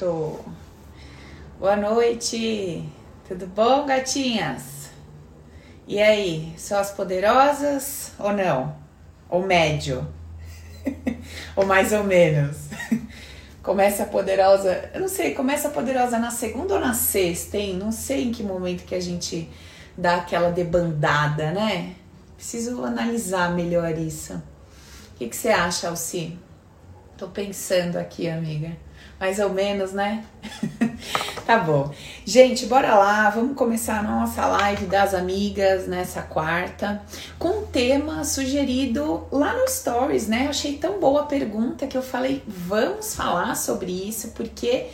Tô. Boa noite. Tudo bom, gatinhas? E aí, são as poderosas ou não? Ou médio? ou mais ou menos? Começa a poderosa, eu não sei, começa a poderosa na segunda ou na sexta, hein? Não sei em que momento que a gente dá aquela debandada, né? Preciso analisar melhor isso. O que, que você acha, Alci? Tô pensando aqui, amiga. Mais ou menos, né? tá bom. Gente, bora lá. Vamos começar a nossa live das amigas nessa quarta com um tema sugerido lá no Stories, né? Achei tão boa a pergunta que eu falei, vamos falar sobre isso, porque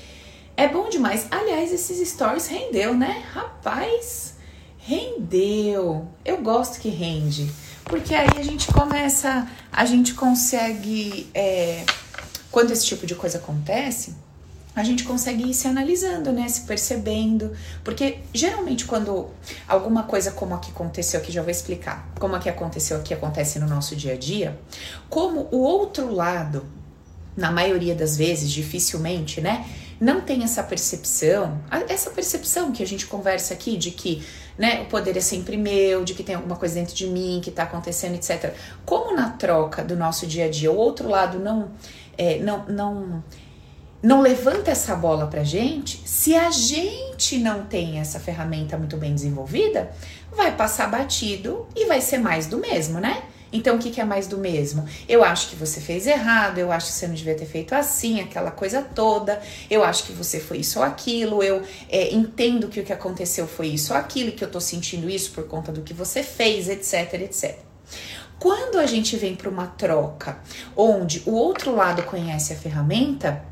é bom demais. Aliás, esses stories rendeu, né? Rapaz, rendeu. Eu gosto que rende. Porque aí a gente começa, a gente consegue. É, quando esse tipo de coisa acontece, a gente consegue ir se analisando, né? Se percebendo. Porque geralmente quando alguma coisa como a que aconteceu aqui, já vou explicar, como a que aconteceu aqui acontece no nosso dia a dia, como o outro lado, na maioria das vezes, dificilmente, né? Não tem essa percepção, essa percepção que a gente conversa aqui de que né, o poder é sempre meu, de que tem alguma coisa dentro de mim que tá acontecendo, etc. Como na troca do nosso dia a dia, o outro lado não é, não, não, não levanta essa bola pra gente, se a gente não tem essa ferramenta muito bem desenvolvida, vai passar batido e vai ser mais do mesmo, né? Então, o que, que é mais do mesmo? Eu acho que você fez errado, eu acho que você não devia ter feito assim, aquela coisa toda, eu acho que você foi isso ou aquilo, eu é, entendo que o que aconteceu foi isso ou aquilo, que eu tô sentindo isso por conta do que você fez, etc, etc. Quando a gente vem para uma troca onde o outro lado conhece a ferramenta,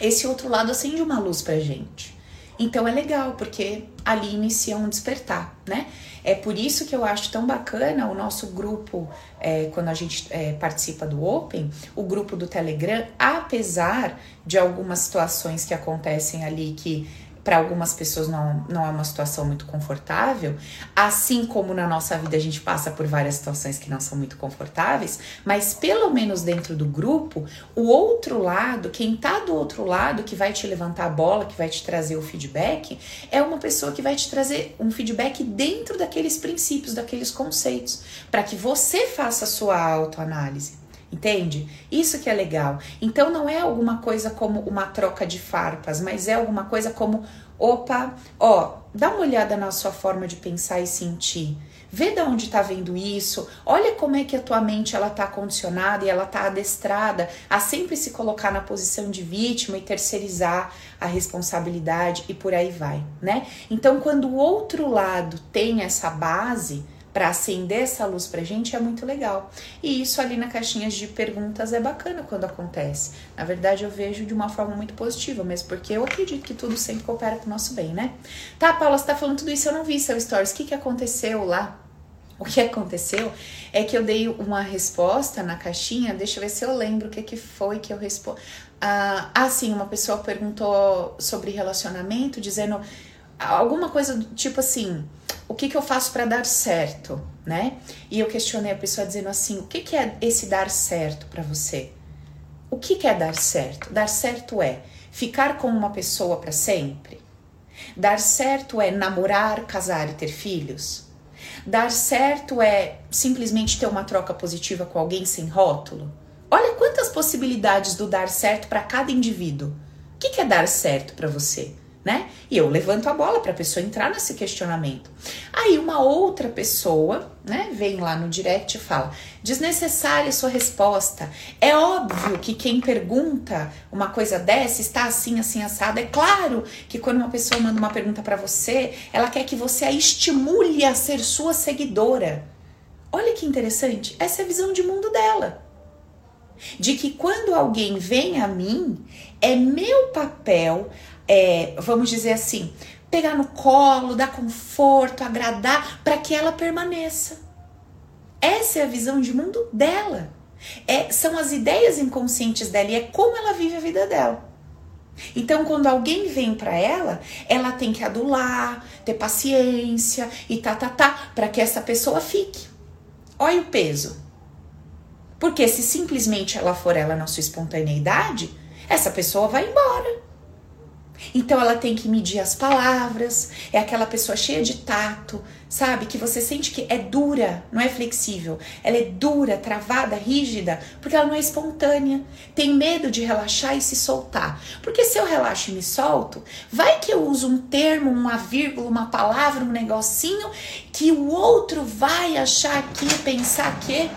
esse outro lado acende uma luz para gente. Então é legal, porque ali inicia um despertar, né? É por isso que eu acho tão bacana o nosso grupo, é, quando a gente é, participa do Open, o grupo do Telegram, apesar de algumas situações que acontecem ali que para algumas pessoas não, não é uma situação muito confortável, assim como na nossa vida a gente passa por várias situações que não são muito confortáveis, mas pelo menos dentro do grupo, o outro lado, quem tá do outro lado, que vai te levantar a bola, que vai te trazer o feedback, é uma pessoa que vai te trazer um feedback dentro daqueles princípios, daqueles conceitos, para que você faça a sua autoanálise. Entende? Isso que é legal. Então não é alguma coisa como uma troca de farpas, mas é alguma coisa como, opa, ó, dá uma olhada na sua forma de pensar e sentir. Vê de onde está vendo isso. Olha como é que a tua mente ela tá condicionada e ela tá adestrada a sempre se colocar na posição de vítima e terceirizar a responsabilidade e por aí vai, né? Então, quando o outro lado tem essa base, para acender essa luz pra gente é muito legal. E isso ali na caixinha de perguntas é bacana quando acontece. Na verdade, eu vejo de uma forma muito positiva, mesmo porque eu acredito que tudo sempre coopera pro nosso bem, né? Tá, Paula, você tá falando tudo isso, eu não vi seu stories. O que que aconteceu lá? O que aconteceu é que eu dei uma resposta na caixinha, deixa eu ver se eu lembro o que, que foi que eu respondi. Ah, ah, sim, uma pessoa perguntou sobre relacionamento, dizendo alguma coisa do tipo assim: o que, que eu faço para dar certo, né? E eu questionei a pessoa dizendo assim: o que, que é esse dar certo para você? O que, que é dar certo? Dar certo é ficar com uma pessoa para sempre? Dar certo é namorar, casar e ter filhos? Dar certo é simplesmente ter uma troca positiva com alguém sem rótulo? Olha quantas possibilidades do dar certo para cada indivíduo. O que, que é dar certo para você? Né? E eu levanto a bola para a pessoa entrar nesse questionamento. Aí uma outra pessoa, né, vem lá no direct e fala: "Desnecessária sua resposta. É óbvio que quem pergunta uma coisa dessa está assim assim assado. É claro que quando uma pessoa manda uma pergunta para você, ela quer que você a estimule a ser sua seguidora. Olha que interessante, essa é a visão de mundo dela. De que quando alguém vem a mim, é meu papel é, vamos dizer assim, pegar no colo, dar conforto, agradar, para que ela permaneça. Essa é a visão de mundo dela. É, são as ideias inconscientes dela e é como ela vive a vida dela. Então, quando alguém vem para ela, ela tem que adular, ter paciência e tá, tá, tá, para que essa pessoa fique. Olha o peso. Porque se simplesmente ela for ela na sua espontaneidade, essa pessoa vai embora. Então ela tem que medir as palavras, é aquela pessoa cheia de tato, sabe? Que você sente que é dura, não é flexível. Ela é dura, travada, rígida, porque ela não é espontânea. Tem medo de relaxar e se soltar. Porque se eu relaxo e me solto, vai que eu uso um termo, uma vírgula, uma palavra, um negocinho que o outro vai achar que, pensar que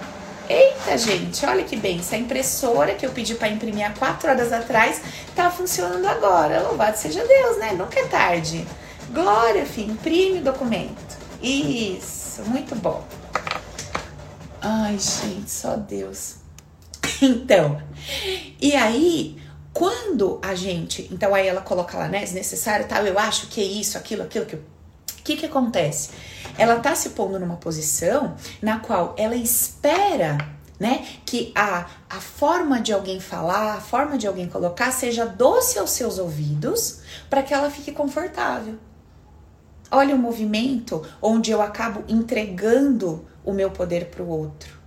Eita, gente, olha que bem. Essa impressora que eu pedi para imprimir há quatro horas atrás tá funcionando agora. Louvado seja Deus, né? Nunca é tarde. Glória, filho, imprime o documento. Isso, muito bom. Ai, gente, só Deus. Então, e aí, quando a gente. Então, aí ela coloca lá, né? Desnecessário tal, eu acho que é isso, aquilo, aquilo que. O que que acontece? ela tá se pondo numa posição na qual ela espera né? Que a, a forma de alguém falar, a forma de alguém colocar seja doce aos seus ouvidos para que ela fique confortável. Olha o movimento onde eu acabo entregando o meu poder para o outro.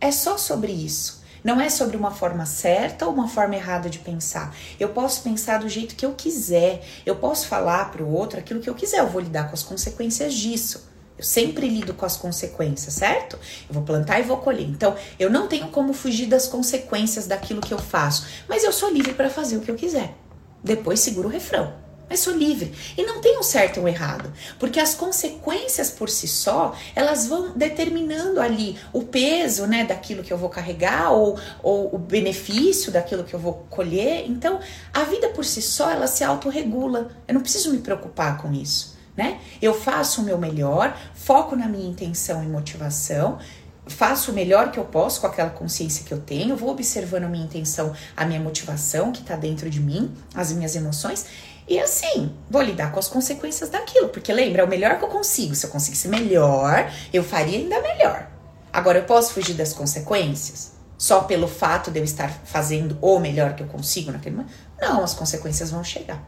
É só sobre isso. Não é sobre uma forma certa ou uma forma errada de pensar. Eu posso pensar do jeito que eu quiser. Eu posso falar para o outro aquilo que eu quiser. Eu vou lidar com as consequências disso. Eu sempre lido com as consequências, certo? Eu vou plantar e vou colher. Então, eu não tenho como fugir das consequências daquilo que eu faço, mas eu sou livre para fazer o que eu quiser. Depois seguro o refrão. Mas sou livre. E não tem um certo ou um errado. Porque as consequências por si só, elas vão determinando ali o peso né, daquilo que eu vou carregar ou, ou o benefício daquilo que eu vou colher. Então, a vida por si só, ela se autorregula. Eu não preciso me preocupar com isso né? Eu faço o meu melhor, foco na minha intenção e motivação, faço o melhor que eu posso com aquela consciência que eu tenho, vou observando a minha intenção, a minha motivação que está dentro de mim, as minhas emoções. E assim, vou lidar com as consequências daquilo, porque lembra, é o melhor que eu consigo. Se eu conseguisse melhor, eu faria ainda melhor. Agora, eu posso fugir das consequências? Só pelo fato de eu estar fazendo o melhor que eu consigo naquele momento? Não, as consequências vão chegar.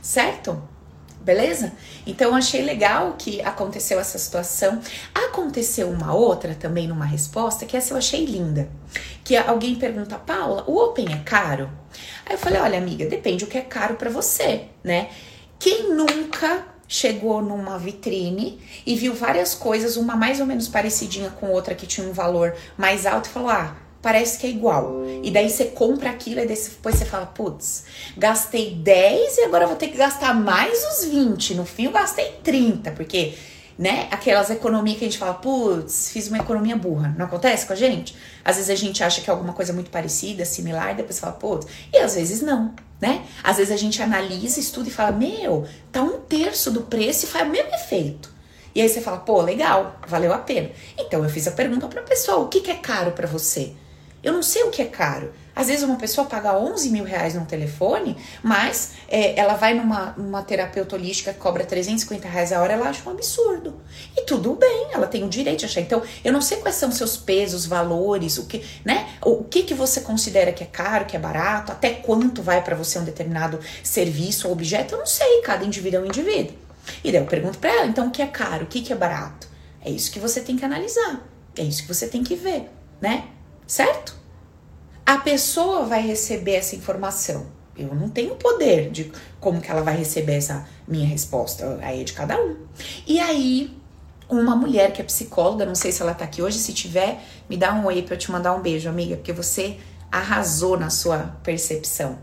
Certo? Beleza? Então achei legal que aconteceu essa situação. Aconteceu uma outra também numa resposta que essa eu achei linda. Que alguém pergunta, Paula, o Open é caro? Aí eu falei, olha amiga, depende o que é caro para você, né? Quem nunca chegou numa vitrine e viu várias coisas, uma mais ou menos parecidinha com outra que tinha um valor mais alto e falou, ah, parece que é igual. E daí você compra aquilo e depois você fala, putz, gastei 10 e agora vou ter que gastar mais os 20. No fim eu gastei 30, porque, né, aquelas economias que a gente fala, putz, fiz uma economia burra. Não acontece com a gente? Às vezes a gente acha que é alguma coisa muito parecida, similar, e depois fala, putz, e às vezes não, né? Às vezes a gente analisa, estuda e fala, meu, tá um terço do preço e faz o mesmo efeito. E aí você fala, pô, legal, valeu a pena. Então eu fiz a pergunta pra pessoa, o que, que é caro para você? Eu não sei o que é caro. Às vezes uma pessoa paga 11 mil reais no telefone, mas é, ela vai numa, numa terapeuta holística que cobra 350 reais a hora, ela acha um absurdo. E tudo bem, ela tem o direito de achar. Então, eu não sei quais são seus pesos, valores, o que, né? O que que você considera que é caro, que é barato, até quanto vai para você um determinado serviço ou objeto, eu não sei, cada indivíduo é um indivíduo. E daí eu pergunto para ela, então o que é caro, o que que é barato? É isso que você tem que analisar. É isso que você tem que ver, né? Certo? A pessoa vai receber essa informação. Eu não tenho poder de como que ela vai receber essa minha resposta. Aí é de cada um. E aí, uma mulher que é psicóloga, não sei se ela tá aqui hoje, se tiver, me dá um oi pra eu te mandar um beijo, amiga, porque você arrasou na sua percepção.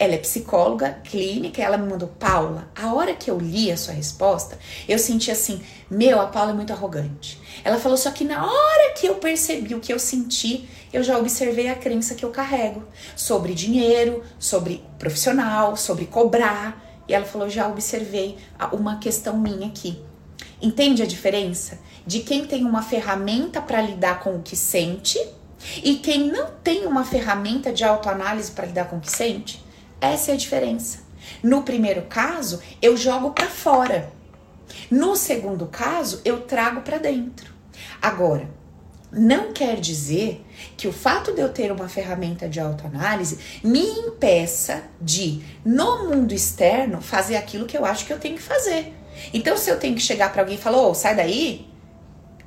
Ela é psicóloga clínica, ela me mandou, Paula, a hora que eu li a sua resposta, eu senti assim, meu, a Paula é muito arrogante. Ela falou, só que na hora que eu percebi o que eu senti, eu já observei a crença que eu carrego sobre dinheiro, sobre profissional, sobre cobrar. E ela falou, já observei uma questão minha aqui. Entende a diferença? De quem tem uma ferramenta para lidar com o que sente e quem não tem uma ferramenta de autoanálise para lidar com o que sente? Essa é a diferença. No primeiro caso, eu jogo para fora. No segundo caso, eu trago para dentro. Agora, não quer dizer que o fato de eu ter uma ferramenta de autoanálise me impeça de, no mundo externo, fazer aquilo que eu acho que eu tenho que fazer. Então, se eu tenho que chegar para alguém e falar, oh, sai daí,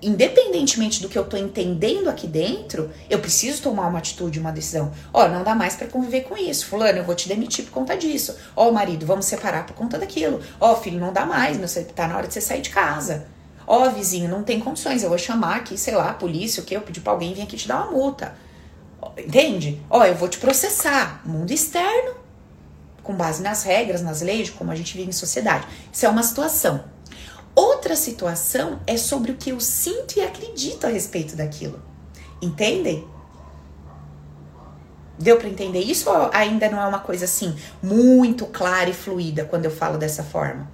independentemente do que eu tô entendendo aqui dentro, eu preciso tomar uma atitude, uma decisão. Ó, não dá mais para conviver com isso. Fulano, eu vou te demitir por conta disso. Ó, marido, vamos separar por conta daquilo. Ó, filho, não dá mais, meu, tá na hora de você sair de casa. Ó, vizinho, não tem condições, eu vou chamar aqui, sei lá, a polícia, o que? Eu pedir pra alguém vir aqui te dar uma multa. Entende? Ó, eu vou te processar. Mundo externo, com base nas regras, nas leis, como a gente vive em sociedade. Isso é uma situação. Outra situação é sobre o que eu sinto e acredito a respeito daquilo. Entendem? Deu para entender isso ou ainda não é uma coisa assim muito clara e fluida quando eu falo dessa forma?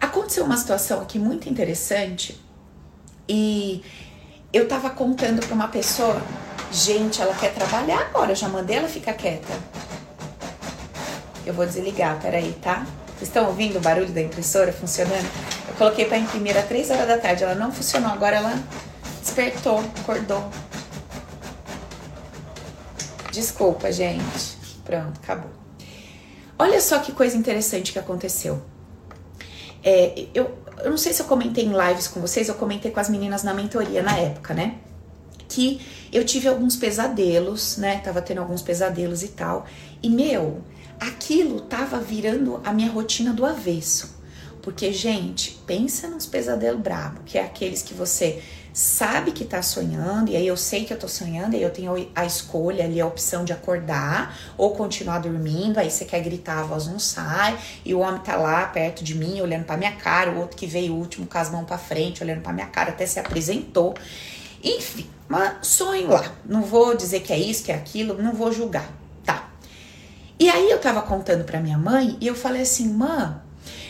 Aconteceu uma situação aqui muito interessante e eu tava contando para uma pessoa, gente, ela quer trabalhar agora, eu já mandei ela ficar quieta. Eu vou desligar, peraí, tá? Vocês estão ouvindo o barulho da impressora funcionando? Eu coloquei para imprimir às 3 horas da tarde, ela não funcionou, agora ela despertou, acordou. Desculpa, gente. Pronto, acabou. Olha só que coisa interessante que aconteceu. É, eu, eu não sei se eu comentei em lives com vocês, eu comentei com as meninas na mentoria na época, né? Que eu tive alguns pesadelos, né? Tava tendo alguns pesadelos e tal. E meu, aquilo tava virando a minha rotina do avesso. Porque, gente, pensa nos pesadelos brabo, que é aqueles que você sabe que tá sonhando, e aí eu sei que eu tô sonhando, e aí eu tenho a escolha ali, a opção de acordar ou continuar dormindo, aí você quer gritar, a voz não sai, e o homem tá lá perto de mim, olhando pra minha cara, o outro que veio último com as mãos pra frente, olhando pra minha cara, até se apresentou. Enfim, mas sonho lá. Não vou dizer que é isso, que é aquilo, não vou julgar? E aí eu tava contando pra minha mãe e eu falei assim, mãe,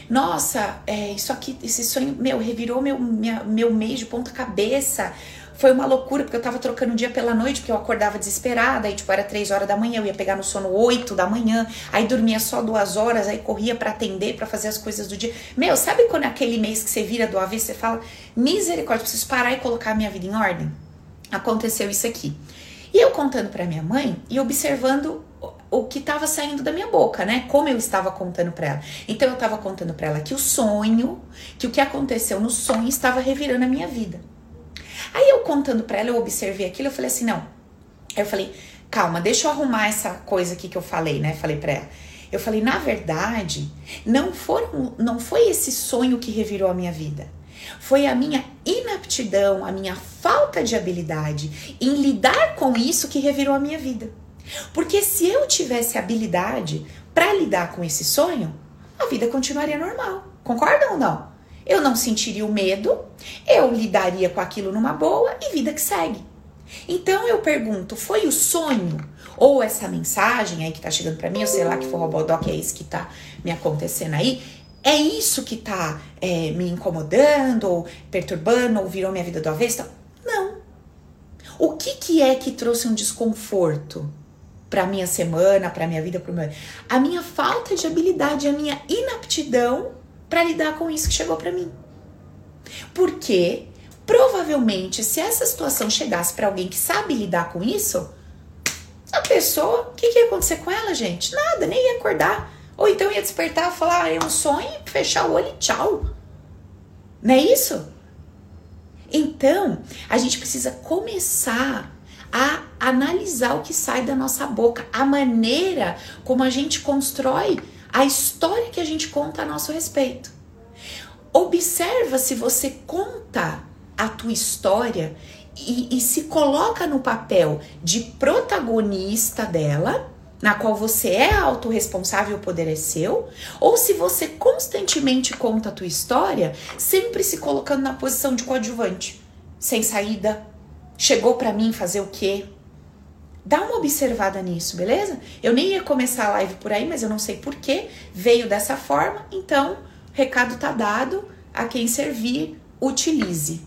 nossa, é, isso aqui, esse sonho, meu, revirou meu, minha, meu mês de ponta cabeça. Foi uma loucura, porque eu tava trocando o dia pela noite, porque eu acordava desesperada, aí tipo, era três horas da manhã, eu ia pegar no sono oito da manhã, aí dormia só duas horas, aí corria para atender, para fazer as coisas do dia. Meu, sabe quando é aquele mês que você vira do avesso, você fala, misericórdia, preciso parar e colocar a minha vida em ordem? Aconteceu isso aqui. E eu contando para minha mãe e observando o que estava saindo da minha boca, né? Como eu estava contando para ela. Então eu estava contando para ela que o sonho, que o que aconteceu no sonho estava revirando a minha vida. Aí eu contando para ela, eu observei aquilo, eu falei assim, não. Aí eu falei, calma, deixa eu arrumar essa coisa aqui que eu falei, né? Falei para ela. Eu falei, na verdade, não foram, não foi esse sonho que revirou a minha vida. Foi a minha inaptidão, a minha falta de habilidade em lidar com isso que revirou a minha vida. Porque se eu tivesse habilidade para lidar com esse sonho, a vida continuaria normal. Concordam ou não? Eu não sentiria o medo, eu lidaria com aquilo numa boa e vida que segue. Então eu pergunto, foi o sonho ou essa mensagem aí que tá chegando para mim, ou sei lá que for Robodoc, é isso que tá me acontecendo aí, é isso que tá é, me incomodando, ou perturbando, ou virou minha vida do avesso? Não. O que que é que trouxe um desconforto? Para minha semana, para minha vida, para meu a minha falta de habilidade, a minha inaptidão para lidar com isso que chegou para mim. Porque provavelmente se essa situação chegasse para alguém que sabe lidar com isso, a pessoa, o que, que ia acontecer com ela, gente? Nada, nem ia acordar. Ou então ia despertar falar, ah, é um sonho, fechar o olho e tchau. Não é isso? Então, a gente precisa começar a analisar o que sai da nossa boca, a maneira como a gente constrói a história que a gente conta a nosso respeito. Observa se você conta a tua história e, e se coloca no papel de protagonista dela, na qual você é autorresponsável, o poder é seu, ou se você constantemente conta a tua história, sempre se colocando na posição de coadjuvante, sem saída, chegou para mim fazer o quê? Dá uma observada nisso, beleza? Eu nem ia começar a live por aí, mas eu não sei porquê. Veio dessa forma, então, recado tá dado. A quem servir, utilize,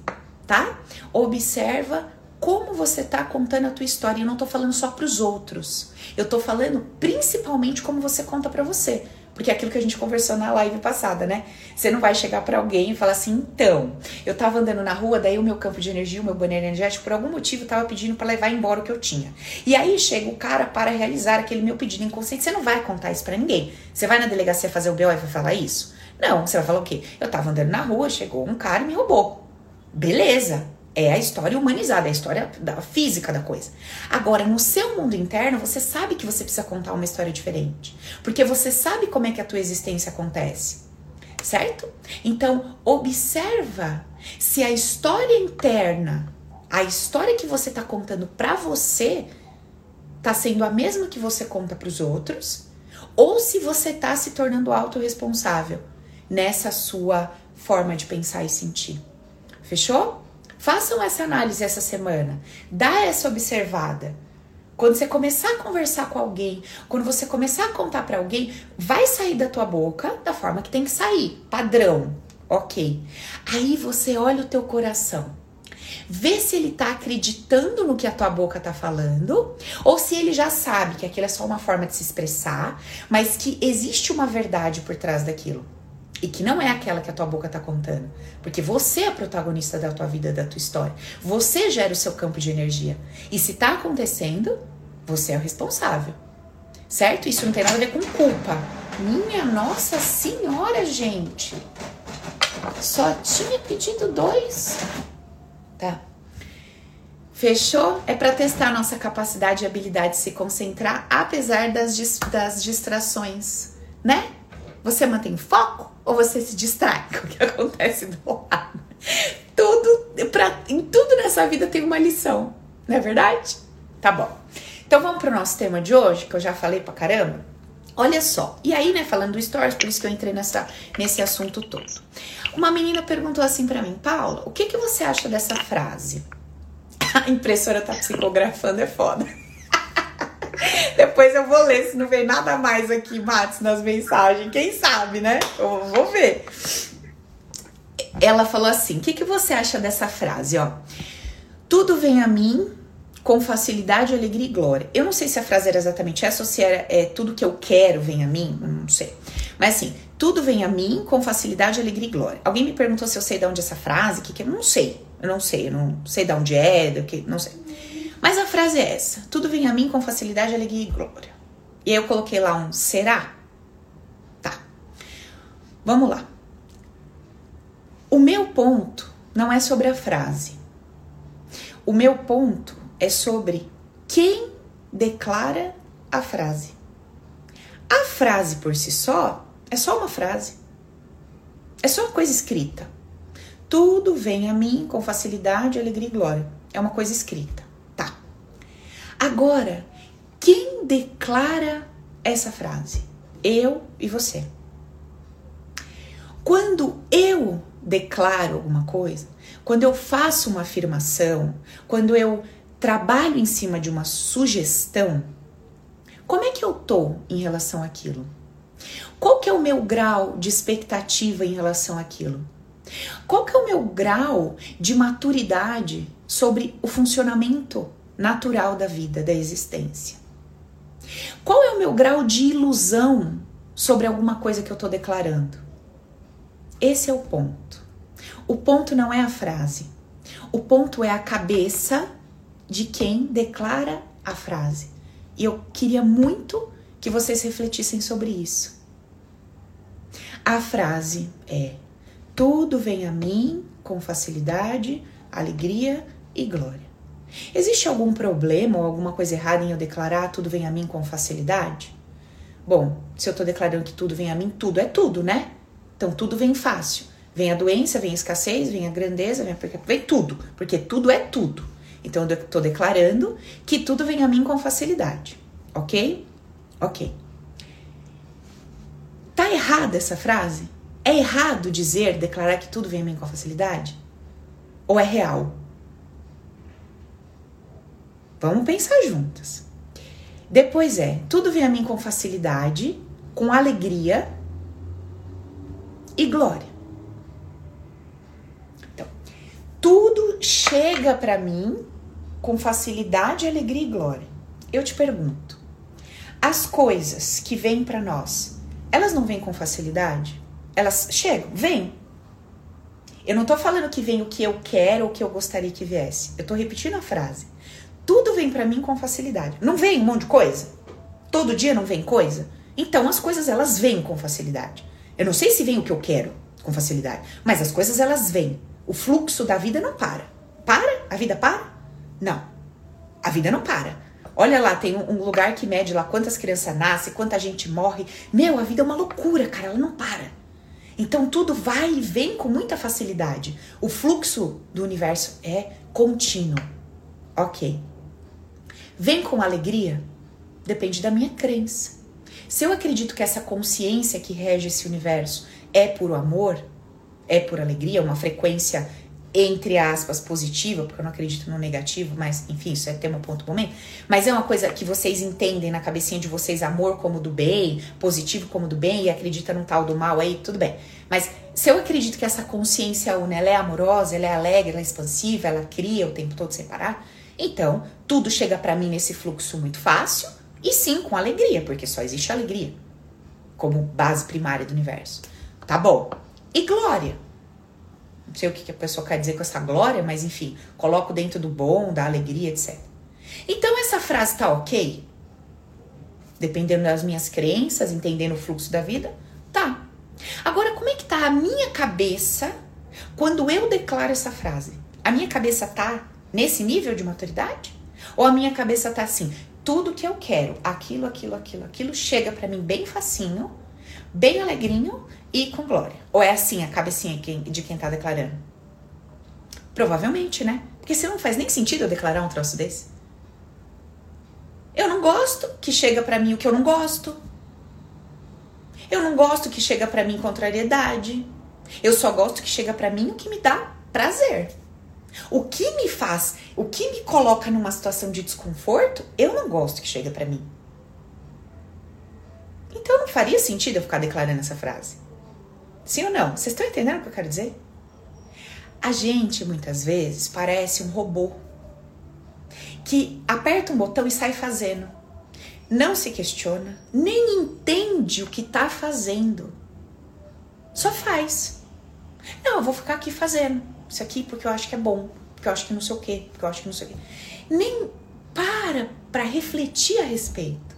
tá? Observa como você tá contando a tua história. Eu não tô falando só para os outros. Eu tô falando principalmente como você conta para você. Porque é aquilo que a gente conversou na live passada, né? Você não vai chegar para alguém e falar assim, então, eu tava andando na rua, daí o meu campo de energia, o meu banheiro energético, por algum motivo tava pedindo para levar embora o que eu tinha. E aí chega o cara para realizar aquele meu pedido inconsciente. Você não vai contar isso para ninguém. Você vai na delegacia fazer o BO e vai falar isso? Não, você vai falar o quê? Eu tava andando na rua, chegou um cara e me roubou. Beleza, é a história humanizada, é a história da física da coisa. Agora, no seu mundo interno, você sabe que você precisa contar uma história diferente. Porque você sabe como é que a tua existência acontece. Certo? Então, observa se a história interna, a história que você está contando para você, tá sendo a mesma que você conta para os outros, ou se você tá se tornando autorresponsável nessa sua forma de pensar e sentir. Fechou? Façam essa análise essa semana. Dá essa observada. Quando você começar a conversar com alguém, quando você começar a contar para alguém, vai sair da tua boca da forma que tem que sair, padrão. OK. Aí você olha o teu coração. Vê se ele tá acreditando no que a tua boca tá falando, ou se ele já sabe que aquilo é só uma forma de se expressar, mas que existe uma verdade por trás daquilo e que não é aquela que a tua boca tá contando, porque você é protagonista da tua vida, da tua história. Você gera o seu campo de energia. E se tá acontecendo, você é o responsável. Certo? Isso não tem nada a ver com culpa. Minha nossa senhora, gente. Só tinha pedido dois. Tá. Fechou? É para testar nossa capacidade e habilidade de se concentrar, apesar das, das distrações, né? Você mantém foco ou você se distrai com o que acontece do lado? Tudo, pra, em tudo nessa vida tem uma lição, não é verdade? Tá bom. Então vamos pro nosso tema de hoje, que eu já falei pra caramba. Olha só, e aí, né, falando do stories, por isso que eu entrei nessa, nesse assunto todo. Uma menina perguntou assim para mim, Paula, o que, que você acha dessa frase? A impressora tá psicografando, é foda. Depois eu vou ler se não vem nada mais aqui, Matos, nas mensagens. Quem sabe, né? Eu vou ver. Ela falou assim: o que, que você acha dessa frase, ó? Tudo vem a mim com facilidade, alegria e glória. Eu não sei se a frase era exatamente essa ou se era é, tudo que eu quero vem a mim, não sei. Mas assim, tudo vem a mim com facilidade, alegria e glória. Alguém me perguntou se eu sei de onde é essa frase, que que eu não sei. Eu não sei, eu não sei de onde é, do que, não sei. Mas a frase é essa: tudo vem a mim com facilidade, alegria e glória. E aí eu coloquei lá um será? Tá. Vamos lá. O meu ponto não é sobre a frase. O meu ponto é sobre quem declara a frase. A frase por si só é só uma frase. É só uma coisa escrita. Tudo vem a mim com facilidade, alegria e glória. É uma coisa escrita. Agora, quem declara essa frase? Eu e você. Quando eu declaro alguma coisa, quando eu faço uma afirmação, quando eu trabalho em cima de uma sugestão, como é que eu tô em relação àquilo? Qual que é o meu grau de expectativa em relação àquilo? Qual que é o meu grau de maturidade sobre o funcionamento natural da vida, da existência. Qual é o meu grau de ilusão sobre alguma coisa que eu estou declarando? Esse é o ponto. O ponto não é a frase. O ponto é a cabeça de quem declara a frase. E eu queria muito que vocês refletissem sobre isso. A frase é: Tudo vem a mim com facilidade, alegria e glória. Existe algum problema ou alguma coisa errada em eu declarar tudo vem a mim com facilidade? Bom, se eu tô declarando que tudo vem a mim, tudo é tudo, né? Então tudo vem fácil. Vem a doença, vem a escassez, vem a grandeza, vem, a... vem tudo, porque tudo é tudo. Então eu tô declarando que tudo vem a mim com facilidade, ok? Ok. Tá errada essa frase? É errado dizer, declarar que tudo vem a mim com facilidade? Ou é real? Vamos pensar juntas. Depois é, tudo vem a mim com facilidade, com alegria e glória. Então, tudo chega para mim com facilidade, alegria e glória. Eu te pergunto, as coisas que vêm para nós, elas não vêm com facilidade? Elas chegam, vêm. Eu não tô falando que vem o que eu quero ou o que eu gostaria que viesse. Eu tô repetindo a frase. Tudo vem para mim com facilidade. Não vem um monte de coisa? Todo dia não vem coisa? Então as coisas elas vêm com facilidade. Eu não sei se vem o que eu quero com facilidade, mas as coisas elas vêm. O fluxo da vida não para. Para? A vida para? Não. A vida não para. Olha lá, tem um lugar que mede lá quantas crianças nascem, quanta gente morre. Meu, a vida é uma loucura, cara, ela não para. Então tudo vai e vem com muita facilidade. O fluxo do universo é contínuo. Ok. Vem com alegria? Depende da minha crença. Se eu acredito que essa consciência que rege esse universo é puro amor, é por alegria, uma frequência entre aspas positiva, porque eu não acredito no negativo, mas enfim, isso é tema ponto momento. Mas é uma coisa que vocês entendem na cabecinha de vocês, amor como do bem, positivo como do bem, e acredita num tal do mal aí, tudo bem. Mas se eu acredito que essa consciência una, ela é amorosa, ela é alegre, ela é expansiva, ela cria o tempo todo sem parar, então tudo chega para mim nesse fluxo muito fácil e sim com alegria, porque só existe alegria como base primária do universo. Tá bom. E glória? Não sei o que a pessoa quer dizer com essa glória, mas enfim, coloco dentro do bom, da alegria, etc. Então essa frase tá ok? Dependendo das minhas crenças, entendendo o fluxo da vida, tá. Agora, como é que tá a minha cabeça quando eu declaro essa frase? A minha cabeça tá nesse nível de maturidade? Ou a minha cabeça tá assim, tudo que eu quero, aquilo, aquilo, aquilo, aquilo chega para mim bem facinho, bem alegrinho e com glória. Ou é assim a cabecinha de quem tá declarando? Provavelmente, né? Porque se não faz nem sentido eu declarar um troço desse. Eu não gosto que chega para mim o que eu não gosto. Eu não gosto que chega para mim contrariedade. Eu só gosto que chega para mim o que me dá prazer. O que me faz, o que me coloca numa situação de desconforto, eu não gosto que chega para mim. Então não faria sentido eu ficar declarando essa frase. Sim ou não? Vocês estão entendendo o que eu quero dizer? A gente muitas vezes parece um robô que aperta um botão e sai fazendo. Não se questiona, nem entende o que está fazendo. Só faz. Não, eu vou ficar aqui fazendo isso aqui porque eu acho que é bom, porque eu acho que não sei o quê, porque eu acho que não sei o quê. Nem para para refletir a respeito.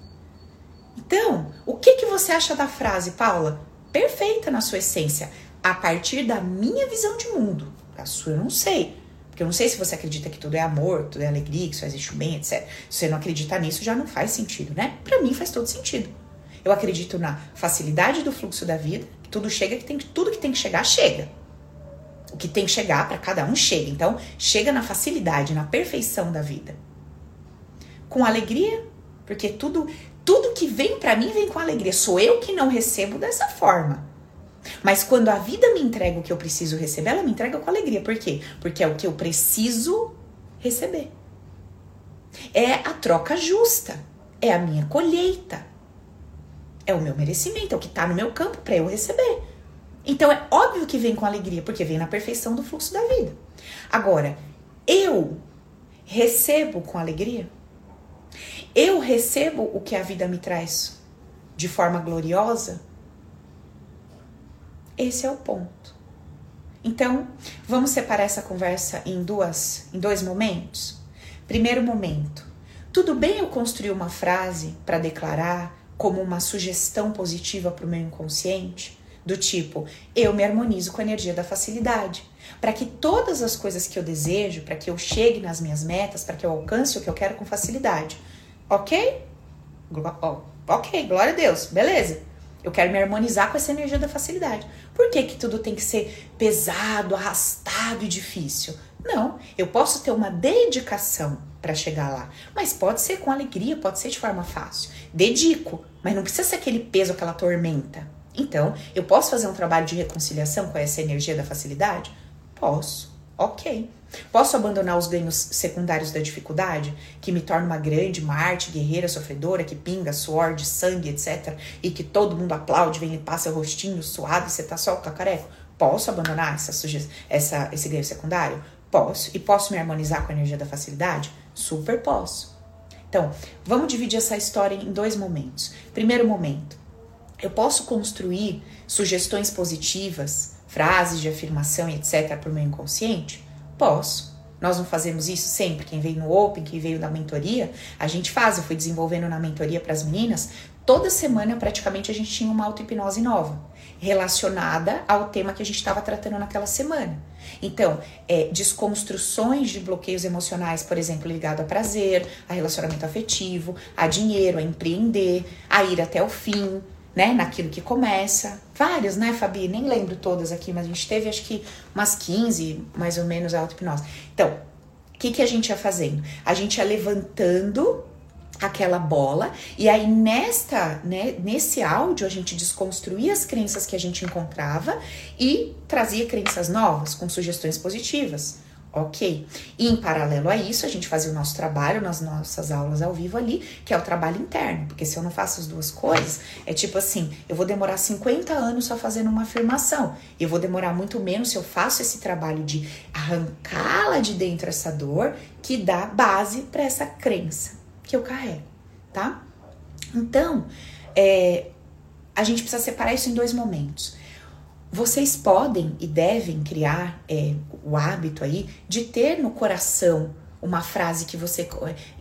Então, o que que você acha da frase, Paula? perfeita na sua essência, a partir da minha visão de mundo. A sua eu não sei. Porque eu não sei se você acredita que tudo é amor, tudo é alegria, que só existe o bem, etc. Se você não acredita nisso, já não faz sentido, né? Para mim faz todo sentido. Eu acredito na facilidade do fluxo da vida, que tudo chega, que tem tudo que tem que chegar chega. Que tem que chegar para cada um chega. Então, chega na facilidade, na perfeição da vida. Com alegria, porque tudo tudo que vem para mim vem com alegria. Sou eu que não recebo dessa forma. Mas quando a vida me entrega o que eu preciso receber, ela me entrega com alegria. Por quê? Porque é o que eu preciso receber. É a troca justa. É a minha colheita. É o meu merecimento, é o que está no meu campo para eu receber. Então é óbvio que vem com alegria, porque vem na perfeição do fluxo da vida. Agora, eu recebo com alegria? eu recebo o que a vida me traz de forma gloriosa? Esse é o ponto. Então, vamos separar essa conversa em duas, em dois momentos. Primeiro momento. Tudo bem eu construir uma frase para declarar como uma sugestão positiva para o meu inconsciente, do tipo, eu me harmonizo com a energia da facilidade, para que todas as coisas que eu desejo, para que eu chegue nas minhas metas, para que eu alcance o que eu quero com facilidade, Ok? ok, glória a Deus, beleza. Eu quero me harmonizar com essa energia da facilidade. Por que, que tudo tem que ser pesado, arrastado e difícil? Não, eu posso ter uma dedicação para chegar lá, mas pode ser com alegria, pode ser de forma fácil. Dedico, mas não precisa ser aquele peso, aquela tormenta. Então, eu posso fazer um trabalho de reconciliação com essa energia da facilidade? Posso, ok. Posso abandonar os ganhos secundários da dificuldade, que me torna uma grande Marte, guerreira, sofredora, que pinga suor de sangue, etc. E que todo mundo aplaude, vem e passa o rostinho suado e você tá só cacareco? Posso abandonar essa, essa, esse ganho secundário? Posso. E posso me harmonizar com a energia da facilidade? Super posso. Então, vamos dividir essa história em dois momentos. Primeiro momento, eu posso construir sugestões positivas, frases de afirmação, etc., para o meu inconsciente? Posso. Nós não fazemos isso sempre. Quem veio no Open, quem veio da mentoria, a gente faz. Eu fui desenvolvendo na mentoria para as meninas Toda semana, praticamente, a gente tinha uma auto-hipnose nova, relacionada ao tema que a gente estava tratando naquela semana. Então, é, desconstruções de bloqueios emocionais, por exemplo, ligado a prazer, a relacionamento afetivo, a dinheiro, a empreender, a ir até o fim, né? Naquilo que começa. Vários, né, Fabi? Nem lembro todas aqui, mas a gente teve acho que umas 15, mais ou menos, a auto-hipnose. Então, o que, que a gente ia fazendo? A gente ia levantando aquela bola e aí nesta, né, nesse áudio a gente desconstruía as crenças que a gente encontrava e trazia crenças novas com sugestões positivas. Ok. E em paralelo a isso, a gente fazia o nosso trabalho nas nossas aulas ao vivo ali, que é o trabalho interno. Porque se eu não faço as duas coisas, é tipo assim: eu vou demorar 50 anos só fazendo uma afirmação. Eu vou demorar muito menos se eu faço esse trabalho de arrancá-la de dentro essa dor, que dá base para essa crença que eu carrego, tá? Então, é, a gente precisa separar isso em dois momentos. Vocês podem e devem criar é, o hábito aí de ter no coração uma frase que você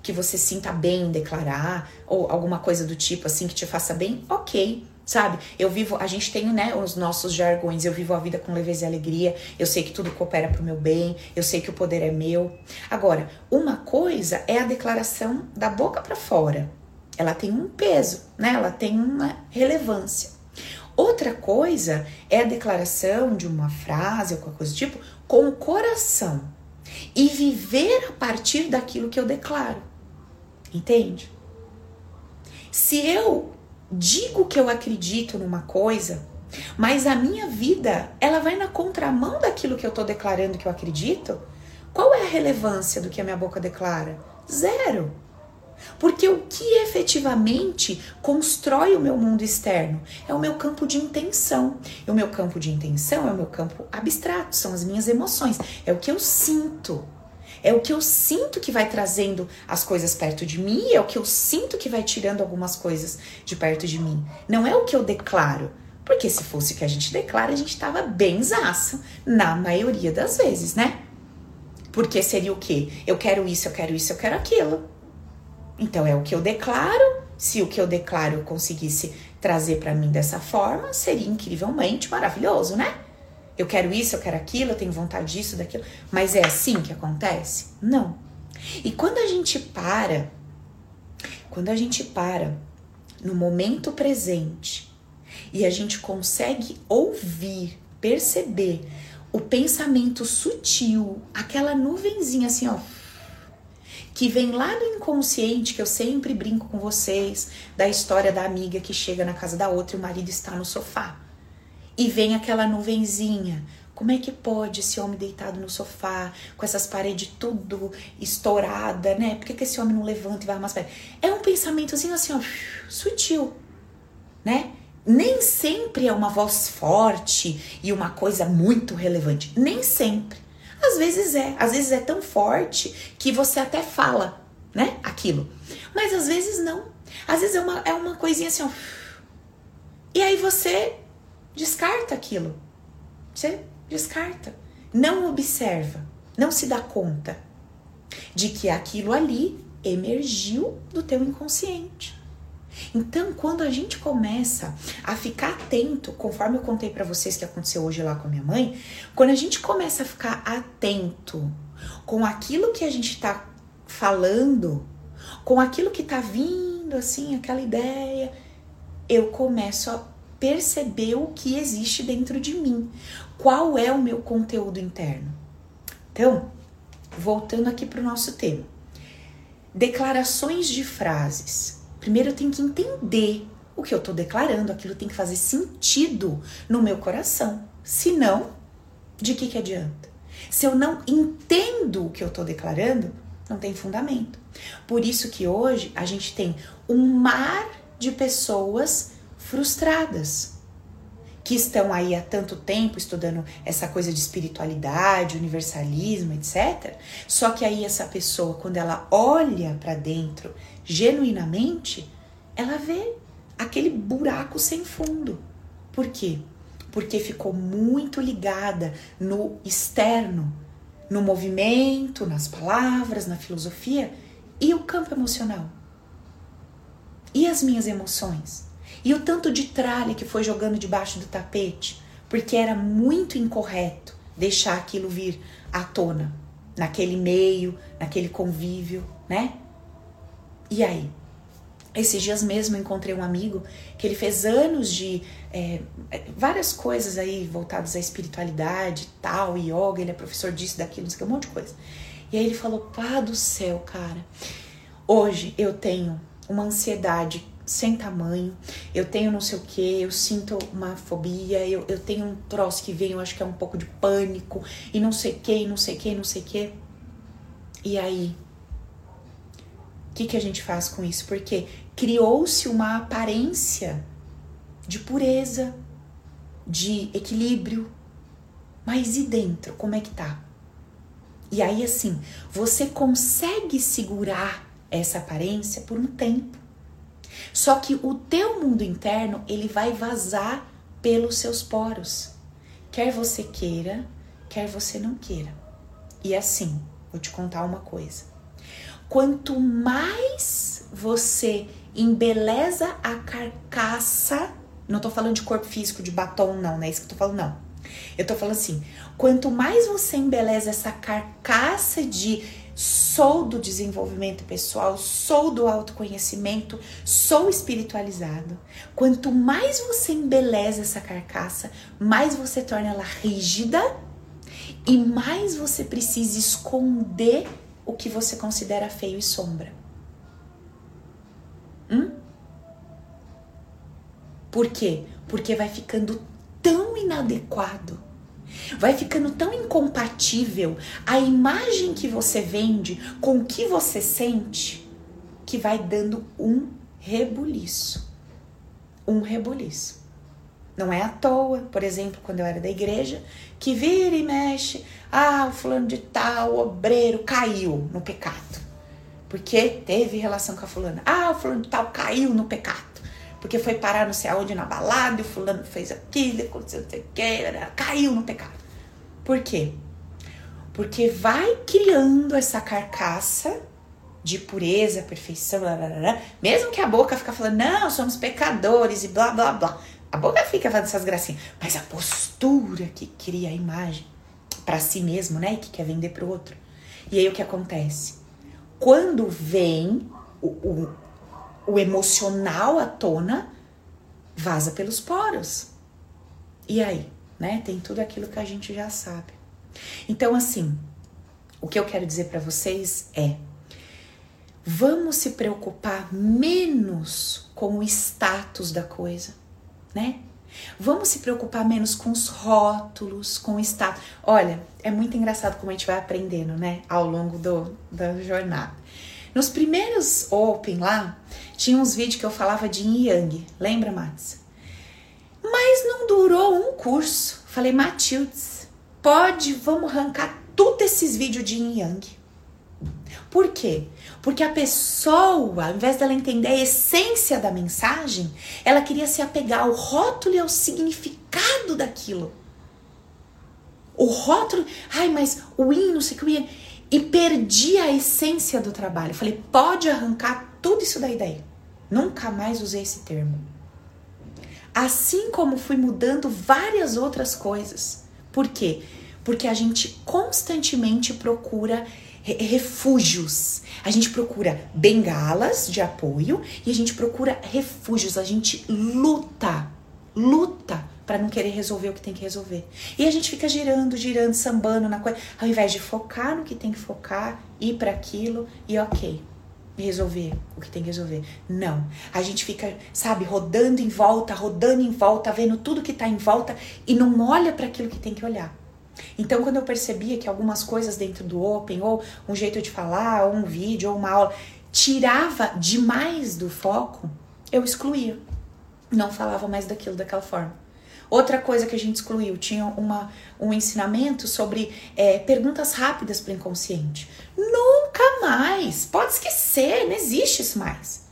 que você sinta bem em declarar ou alguma coisa do tipo assim que te faça bem, ok, sabe? Eu vivo, a gente tem, né, os nossos jargões. Eu vivo a vida com leveza e alegria. Eu sei que tudo coopera para o meu bem. Eu sei que o poder é meu. Agora, uma coisa é a declaração da boca para fora. Ela tem um peso, né? Ela tem uma relevância. Outra coisa é a declaração de uma frase ou qualquer coisa do tipo com o coração e viver a partir daquilo que eu declaro. Entende? Se eu digo que eu acredito numa coisa, mas a minha vida, ela vai na contramão daquilo que eu tô declarando que eu acredito, qual é a relevância do que a minha boca declara? Zero. Porque o que efetivamente constrói o meu mundo externo é o meu campo de intenção. E o meu campo de intenção é o meu campo abstrato, são as minhas emoções, é o que eu sinto. É o que eu sinto que vai trazendo as coisas perto de mim, é o que eu sinto que vai tirando algumas coisas de perto de mim. Não é o que eu declaro. Porque se fosse o que a gente declara, a gente tava bem zaço, na maioria das vezes, né? Porque seria o quê? Eu quero isso, eu quero isso, eu quero aquilo. Então é o que eu declaro. Se o que eu declaro eu conseguisse trazer para mim dessa forma, seria incrivelmente maravilhoso, né? Eu quero isso, eu quero aquilo, eu tenho vontade disso, daquilo. Mas é assim que acontece? Não. E quando a gente para, quando a gente para no momento presente e a gente consegue ouvir, perceber o pensamento sutil, aquela nuvenzinha assim, ó, que vem lá do inconsciente, que eu sempre brinco com vocês, da história da amiga que chega na casa da outra e o marido está no sofá. E vem aquela nuvenzinha. Como é que pode esse homem deitado no sofá, com essas paredes tudo estourada, né? Por que, que esse homem não levanta e vai arrumar as? É um pensamentozinho assim, ó, sutil, né? Nem sempre é uma voz forte e uma coisa muito relevante. Nem sempre. Às vezes é, às vezes é tão forte que você até fala, né, aquilo. Mas às vezes não. Às vezes é uma, é uma coisinha assim, ó. E aí você descarta aquilo. Você descarta. Não observa, não se dá conta de que aquilo ali emergiu do teu inconsciente. Então, quando a gente começa a ficar atento, conforme eu contei para vocês que aconteceu hoje lá com a minha mãe, quando a gente começa a ficar atento com aquilo que a gente está falando, com aquilo que está vindo, assim, aquela ideia, eu começo a perceber o que existe dentro de mim. Qual é o meu conteúdo interno? Então, voltando aqui para o nosso tema. Declarações de frases Primeiro eu tenho que entender o que eu estou declarando, aquilo tem que fazer sentido no meu coração. Se não, de que, que adianta? Se eu não entendo o que eu estou declarando, não tem fundamento. Por isso que hoje a gente tem um mar de pessoas frustradas que estão aí há tanto tempo estudando essa coisa de espiritualidade, universalismo, etc. Só que aí essa pessoa, quando ela olha para dentro genuinamente, ela vê aquele buraco sem fundo. Por quê? Porque ficou muito ligada no externo, no movimento, nas palavras, na filosofia e o campo emocional. E as minhas emoções? E o tanto de tralha que foi jogando debaixo do tapete, porque era muito incorreto deixar aquilo vir à tona, naquele meio, naquele convívio, né? E aí? Esses dias mesmo encontrei um amigo que ele fez anos de é, várias coisas aí voltadas à espiritualidade, tal, yoga, ele é professor disso, daquilo, um monte de coisa. E aí ele falou: pá do céu, cara, hoje eu tenho uma ansiedade sem tamanho, eu tenho não sei o que, eu sinto uma fobia, eu, eu tenho um troço que vem, eu acho que é um pouco de pânico, e não sei o que, não sei o que, não sei o que. E aí, o que, que a gente faz com isso? Porque criou-se uma aparência de pureza, de equilíbrio, mas e dentro, como é que tá? E aí, assim, você consegue segurar essa aparência por um tempo. Só que o teu mundo interno, ele vai vazar pelos seus poros. Quer você queira, quer você não queira. E assim, vou te contar uma coisa. Quanto mais você embeleza a carcaça, não tô falando de corpo físico, de batom, não, não é isso que eu tô falando, não. Eu tô falando assim, quanto mais você embeleza essa carcaça de sou do desenvolvimento pessoal, sou do autoconhecimento, sou espiritualizado. Quanto mais você embeleza essa carcaça, mais você torna ela rígida e mais você precisa esconder o que você considera feio e sombra. Hum? Por quê? Porque vai ficando tão inadequado Vai ficando tão incompatível a imagem que você vende com o que você sente que vai dando um rebuliço. Um rebuliço. Não é à toa, por exemplo, quando eu era da igreja, que vira e mexe, ah, o fulano de tal, o obreiro, caiu no pecado. Porque teve relação com a fulana. Ah, o fulano de tal caiu no pecado porque foi parar não sei aonde na balada, e o fulano fez aquilo, aconteceu não sei o que, caiu no pecado. Por quê? Porque vai criando essa carcaça de pureza, perfeição, blá, blá, blá, mesmo que a boca fica falando, não, somos pecadores e blá blá blá. A boca fica fazendo essas gracinhas, mas a postura que cria a imagem para si mesmo, né, e que quer vender para o outro. E aí o que acontece? Quando vem o, o, o emocional à tona, vaza pelos poros. E aí, né? Tem tudo aquilo que a gente já sabe. Então, assim, o que eu quero dizer para vocês é: vamos se preocupar menos com o status da coisa, né? Vamos se preocupar menos com os rótulos, com o status. Olha, é muito engraçado como a gente vai aprendendo, né, ao longo do, da jornada. Nos primeiros Open lá, tinha uns vídeos que eu falava de Yin Yang, lembra, Mats? Mas não durou um curso. Falei, Matildes, pode, vamos arrancar todos esses vídeos de Yin Yang. Por quê? Porque a pessoa, ao invés dela entender a essência da mensagem, ela queria se apegar ao rótulo e ao significado daquilo. O rótulo, ai, mas o yin, não sei o que, o yin e perdi a essência do trabalho. Falei, pode arrancar tudo isso daí daí. Nunca mais usei esse termo. Assim como fui mudando várias outras coisas. Por quê? Porque a gente constantemente procura refúgios. A gente procura bengalas de apoio e a gente procura refúgios. A gente luta, luta para não querer resolver o que tem que resolver. E a gente fica girando, girando, sambando na coisa, ao invés de focar no que tem que focar, ir para aquilo e ok, resolver o que tem que resolver. Não. A gente fica, sabe, rodando em volta, rodando em volta, vendo tudo que tá em volta e não olha para aquilo que tem que olhar. Então, quando eu percebia que algumas coisas dentro do Open, ou um jeito de falar, ou um vídeo, ou uma aula, tirava demais do foco, eu excluía. Não falava mais daquilo daquela forma. Outra coisa que a gente excluiu, tinha uma, um ensinamento sobre é, perguntas rápidas para o inconsciente. Nunca mais! Pode esquecer, não existe isso mais.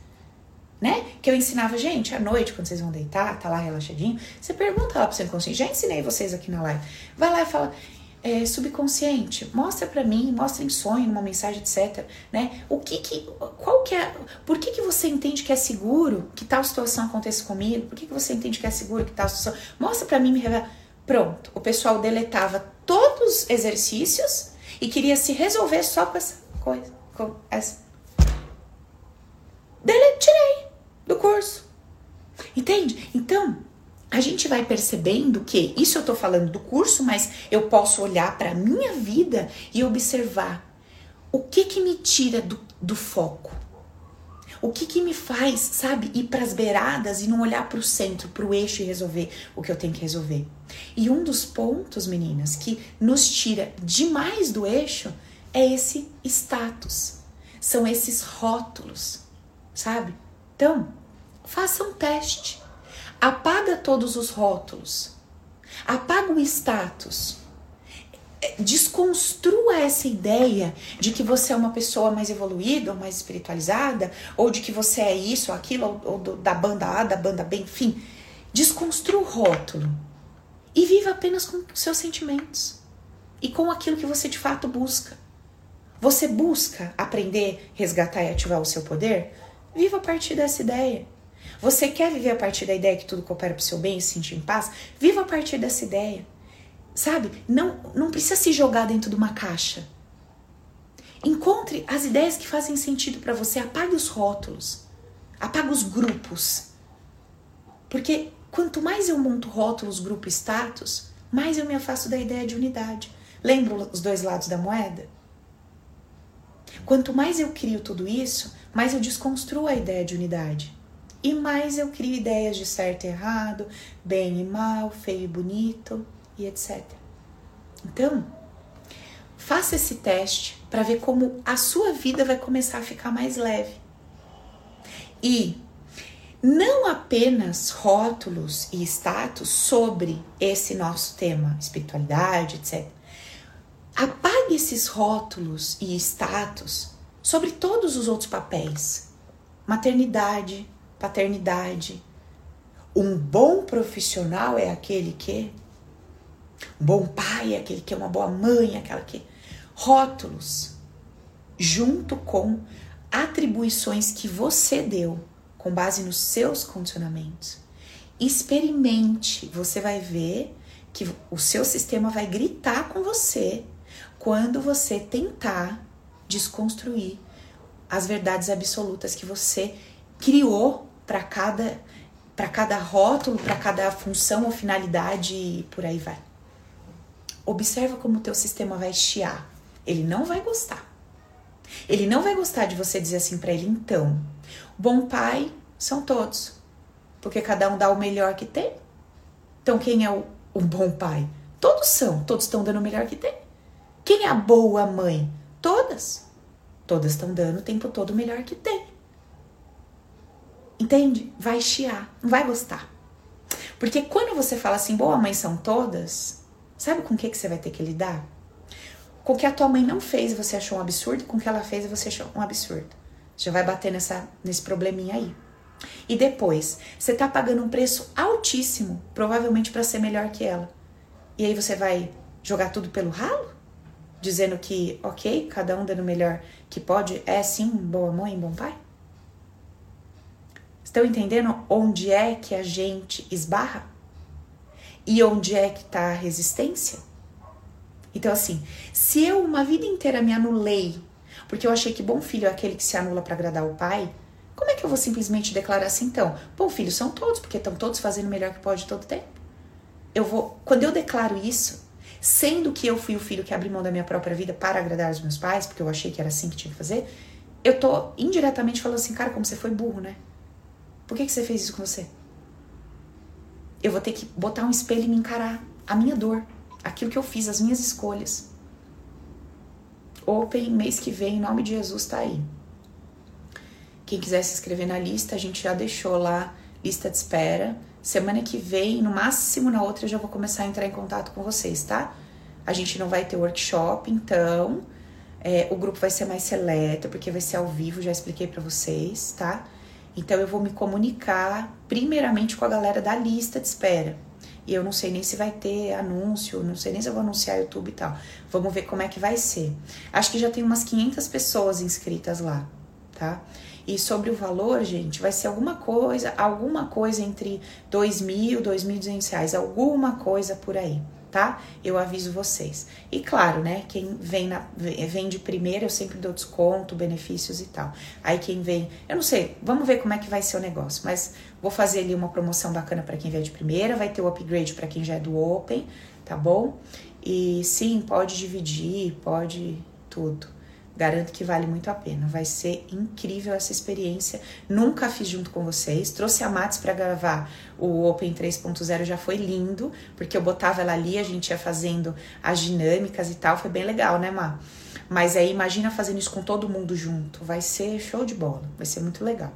Né? Que eu ensinava, gente, à noite, quando vocês vão deitar, tá lá relaxadinho, você pergunta lá pro seu inconsciente. Já ensinei vocês aqui na live. Vai lá e fala: é, subconsciente, mostra para mim, mostra em sonho, numa mensagem, etc. Né? O que que, qual que é, por que que você entende que é seguro que tal situação aconteça comigo? Por que que você entende que é seguro que tal situação? Mostra para mim, me revela. Pronto, o pessoal deletava todos os exercícios e queria se resolver só com essa coisa, com essa. Dele, tirei do curso. Entende? Então, a gente vai percebendo que isso eu tô falando do curso, mas eu posso olhar para minha vida e observar o que que me tira do, do foco. O que que me faz, sabe, ir para as beiradas e não olhar para o centro, para o eixo e resolver o que eu tenho que resolver. E um dos pontos, meninas, que nos tira demais do eixo é esse status. São esses rótulos, sabe? Então, faça um teste. Apaga todos os rótulos. Apaga o status. Desconstrua essa ideia de que você é uma pessoa mais evoluída ou mais espiritualizada, ou de que você é isso ou aquilo, ou, ou da banda A, da banda B, enfim. Desconstrua o rótulo e viva apenas com seus sentimentos e com aquilo que você de fato busca. Você busca aprender, resgatar e ativar o seu poder? Viva a partir dessa ideia. Você quer viver a partir da ideia que tudo coopera para o seu bem e se sentir em paz? Viva a partir dessa ideia. Sabe? Não, não precisa se jogar dentro de uma caixa. Encontre as ideias que fazem sentido para você. Apague os rótulos. Apague os grupos. Porque quanto mais eu monto rótulos, grupo status, mais eu me afasto da ideia de unidade. Lembra os dois lados da moeda? Quanto mais eu crio tudo isso, mais eu desconstruo a ideia de unidade e mais eu crio ideias de certo e errado, bem e mal, feio e bonito e etc. Então, faça esse teste para ver como a sua vida vai começar a ficar mais leve. E não apenas rótulos e status sobre esse nosso tema, espiritualidade, etc. Apague esses rótulos e status sobre todos os outros papéis. Maternidade, paternidade. Um bom profissional é aquele que. Um bom pai é aquele que é uma boa mãe, aquela que. Rótulos, junto com atribuições que você deu com base nos seus condicionamentos. Experimente, você vai ver que o seu sistema vai gritar com você quando você tentar desconstruir as verdades absolutas que você criou para cada para cada rótulo, para cada função ou finalidade e por aí vai. Observa como o teu sistema vai chiar. Ele não vai gostar. Ele não vai gostar de você dizer assim para ele, então, bom pai são todos, porque cada um dá o melhor que tem. Então, quem é o, o bom pai? Todos são, todos estão dando o melhor que tem. Quem é a boa mãe? Todas. Todas estão dando o tempo todo o melhor que tem. Entende? Vai chiar, não vai gostar. Porque quando você fala assim, boa mãe são todas, sabe com o que, que você vai ter que lidar? Com o que a tua mãe não fez você achou um absurdo, com o que ela fez você achou um absurdo. Já vai bater nessa, nesse probleminha aí. E depois, você tá pagando um preço altíssimo, provavelmente para ser melhor que ela. E aí você vai jogar tudo pelo ralo? Dizendo que, ok, cada um dando o melhor que pode, é sim boa mãe, bom pai? Estão entendendo onde é que a gente esbarra? E onde é que está a resistência? Então, assim, se eu uma vida inteira me anulei, porque eu achei que bom filho é aquele que se anula para agradar o pai, como é que eu vou simplesmente declarar assim, então? Bom filho são todos, porque estão todos fazendo o melhor que pode todo tempo. Eu vou, quando eu declaro isso, sendo que eu fui o filho que abriu mão da minha própria vida para agradar os meus pais, porque eu achei que era assim que tinha que fazer, eu tô indiretamente falando assim, cara, como você foi burro, né? Por que, que você fez isso com você? Eu vou ter que botar um espelho e me encarar a minha dor, aquilo que eu fiz, as minhas escolhas. Open mês que vem, em nome de Jesus, tá aí. Quem quiser se inscrever na lista, a gente já deixou lá lista de espera. Semana que vem, no máximo na outra, eu já vou começar a entrar em contato com vocês, tá? A gente não vai ter workshop, então é, o grupo vai ser mais seleto, porque vai ser ao vivo, já expliquei para vocês, tá? Então eu vou me comunicar primeiramente com a galera da lista de espera. E eu não sei nem se vai ter anúncio, não sei nem se eu vou anunciar YouTube e tal. Vamos ver como é que vai ser. Acho que já tem umas 500 pessoas inscritas lá, tá? E sobre o valor, gente, vai ser alguma coisa, alguma coisa entre dois mil, dois mil duzentos reais, alguma coisa por aí, tá? Eu aviso vocês. E claro, né? Quem vem na vem de primeira, eu sempre dou desconto, benefícios e tal. Aí quem vem, eu não sei, vamos ver como é que vai ser o negócio, mas vou fazer ali uma promoção bacana para quem vem de primeira, vai ter o upgrade para quem já é do Open, tá bom? E sim, pode dividir, pode tudo. Garanto que vale muito a pena. Vai ser incrível essa experiência. Nunca fiz junto com vocês. Trouxe a Matis para gravar o Open 3.0, já foi lindo, porque eu botava ela ali, a gente ia fazendo as dinâmicas e tal. Foi bem legal, né, Má? Mas aí imagina fazendo isso com todo mundo junto. Vai ser show de bola. Vai ser muito legal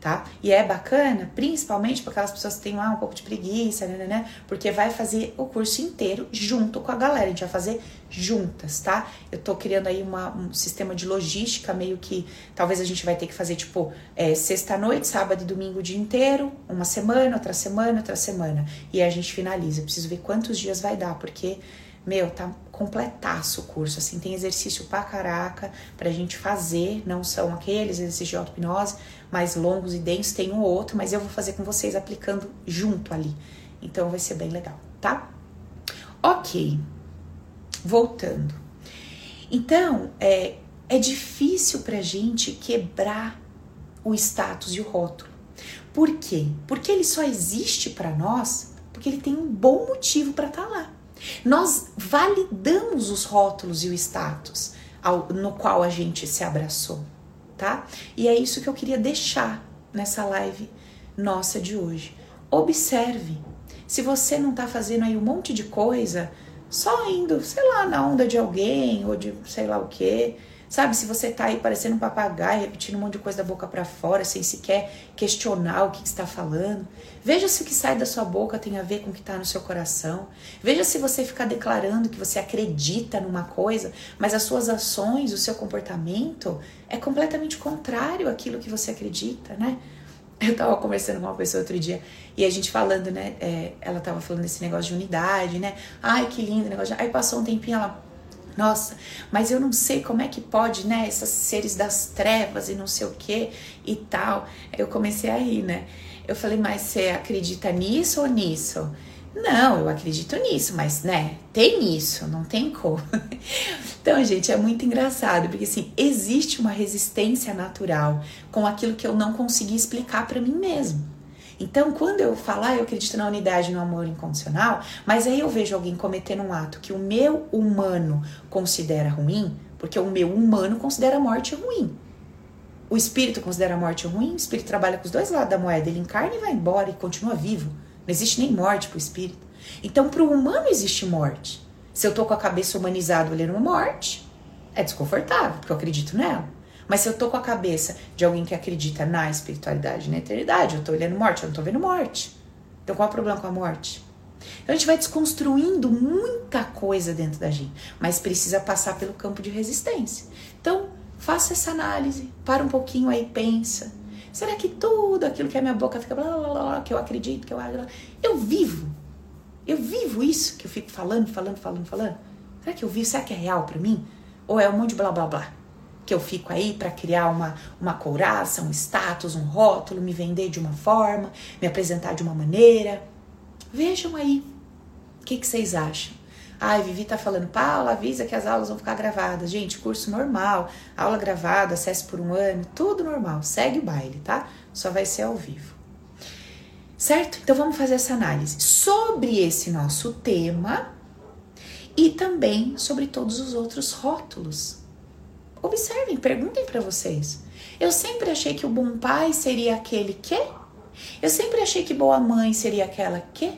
tá? E é bacana, principalmente para aquelas pessoas que têm ah, um pouco de preguiça, né, né, né, porque vai fazer o curso inteiro junto com a galera, a gente vai fazer juntas, tá? Eu tô criando aí uma, um sistema de logística meio que talvez a gente vai ter que fazer tipo é, sexta-noite, sábado e domingo o dia inteiro, uma semana, outra semana, outra semana, e aí a gente finaliza. Eu preciso ver quantos dias vai dar, porque meu, tá completaço o curso, assim, tem exercício pra caraca pra gente fazer, não são aqueles exercícios de auto-hipnose mais longos e densos, tem um ou outro, mas eu vou fazer com vocês aplicando junto ali. Então vai ser bem legal, tá? Ok, voltando. Então, é, é difícil pra gente quebrar o status e o rótulo. Por quê? Porque ele só existe para nós porque ele tem um bom motivo para estar tá lá. Nós validamos os rótulos e o status ao, no qual a gente se abraçou, tá? E é isso que eu queria deixar nessa live nossa de hoje. Observe. Se você não tá fazendo aí um monte de coisa, só indo, sei lá, na onda de alguém ou de sei lá o quê, Sabe, se você tá aí parecendo um papagaio, repetindo um monte de coisa da boca para fora, sem sequer questionar o que, está falando. Veja se o que sai da sua boca tem a ver com o que está no seu coração. Veja se você ficar declarando que você acredita numa coisa, mas as suas ações, o seu comportamento é completamente contrário àquilo que você acredita, né? Eu tava conversando com uma pessoa outro dia e a gente falando, né? É, ela tava falando desse negócio de unidade, né? Ai, que lindo negócio. De... Aí passou um tempinho, ela nossa, mas eu não sei como é que pode, né? Esses seres das trevas e não sei o que e tal. Eu comecei a rir, né? Eu falei, mas você acredita nisso ou nisso? Não, eu acredito nisso, mas né, tem isso, não tem como. então, gente, é muito engraçado, porque assim, existe uma resistência natural com aquilo que eu não consegui explicar para mim mesmo. Então, quando eu falar, eu acredito na unidade, no amor incondicional, mas aí eu vejo alguém cometendo um ato que o meu humano considera ruim, porque o meu humano considera a morte ruim. O espírito considera a morte ruim, o espírito trabalha com os dois lados da moeda, ele encarna e vai embora e continua vivo. Não existe nem morte para o espírito. Então, para o humano existe morte. Se eu tô com a cabeça humanizada olhando uma morte, é desconfortável, porque eu acredito nela. Mas se eu tô com a cabeça de alguém que acredita na espiritualidade, na eternidade, eu tô olhando morte, eu não tô vendo morte. Então qual é o problema com a morte? Então a gente vai desconstruindo muita coisa dentro da gente, mas precisa passar pelo campo de resistência. Então, faça essa análise, para um pouquinho aí, pensa. Será que tudo aquilo que a minha boca fica blá blá blá, que eu acredito, que eu eu vivo? Eu vivo isso que eu fico falando, falando, falando, falando? Será que eu vivo? Será que é real para mim? Ou é um monte de blá blá blá? Que eu fico aí para criar uma, uma couraça, um status, um rótulo, me vender de uma forma, me apresentar de uma maneira. Vejam aí. O que, que vocês acham? Ai, Vivi tá falando, Paula, avisa que as aulas vão ficar gravadas. Gente, curso normal, aula gravada, acesso por um ano, tudo normal. Segue o baile, tá? Só vai ser ao vivo. Certo? Então vamos fazer essa análise sobre esse nosso tema e também sobre todos os outros rótulos Observem, perguntem para vocês. Eu sempre achei que o bom pai seria aquele que? Eu sempre achei que boa mãe seria aquela que?